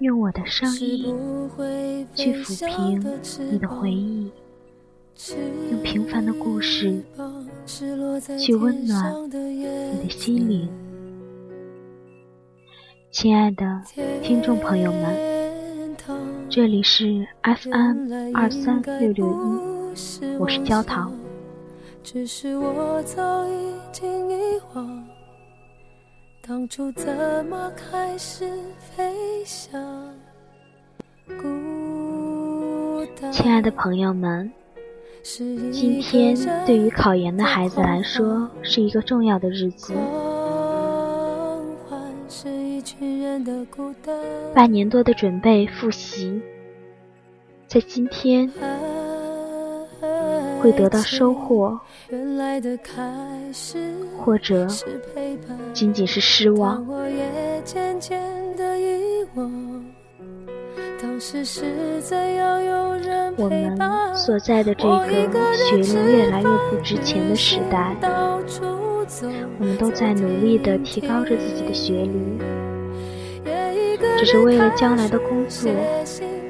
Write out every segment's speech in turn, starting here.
用我的声音去抚平你的回忆，用平凡的故事去温暖你的心灵。亲爱的听众朋友们，这里是 FM 二三六六一，我是焦糖。只是我早已经遗忘，当初怎么开始飞翔。亲爱的朋友们，今天对于考研的孩子来说是一个重要的日子。半年多的准备复习，在今天。会得到收获，或者仅仅是失望。我们所在的这个学历越来越不值钱的时代，我们都在努力地提高着自己的学历，只是为了将来的工作，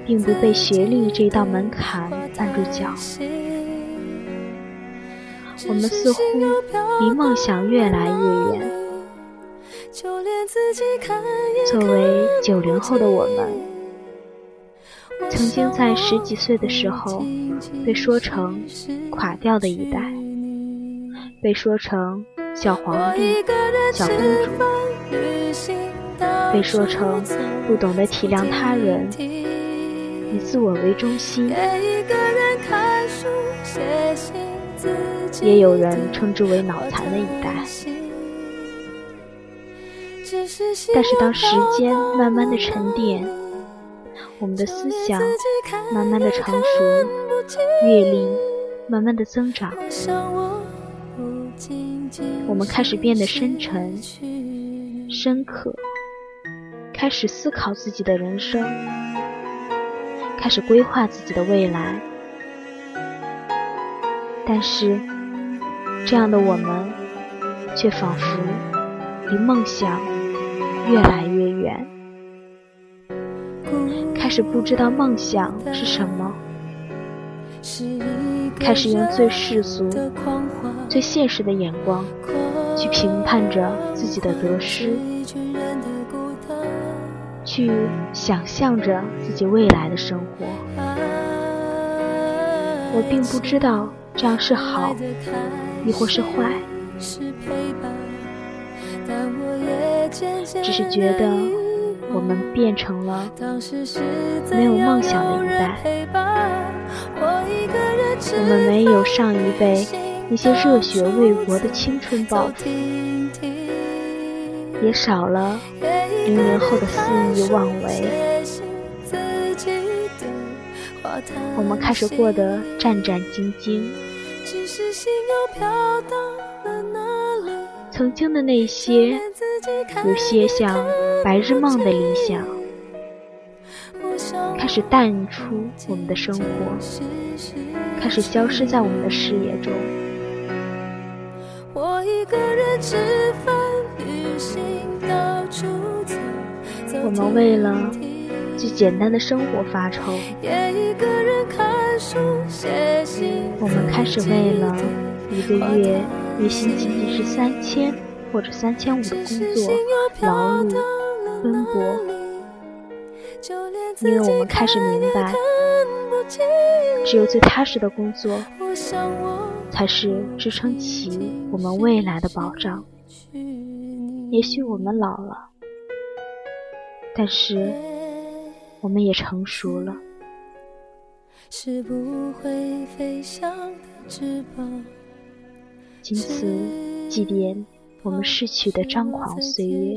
并不被学历这道门槛绊住脚。我们似乎离梦想越来越远。作为九零后的我们，曾经在十几岁的时候被说成垮掉的一代，被说成小皇帝、小公主，被说成不懂得体谅他人、以自我为中心。也有人称之为脑残的一代，但是当时间慢慢的沉淀，我们的思想慢慢的成熟，阅历慢慢的增长，我们开始变得深沉、深刻，开始思考自己的人生，开始规划自己的未来。但是，这样的我们，却仿佛离梦想越来越远，开始不知道梦想是什么，开始用最世俗、最现实的眼光去评判着自己的得失，去想象着自己未来的生活。我并不知道。这样是好，亦或是坏？只是觉得我们变成了没有梦想的一代。我们没有上一辈那些热血为国的青春抱负，也少了零零后的肆意妄为。我们开始过得战战兢兢。曾经的那些，有些像白日梦的理想，开始淡出我们的生活，开始消失在我们的视野中。我们为了最简单的生活发愁。我们开始为了一个月月薪仅仅是三千或者三千五的工作劳碌奔波，因为我们开始明白，只有最踏实的工作才是支撑起我们未来的保障。也许我们老了，但是我们也成熟了。是不会飞翔的翅膀，仅此祭奠我们逝去的张狂岁月。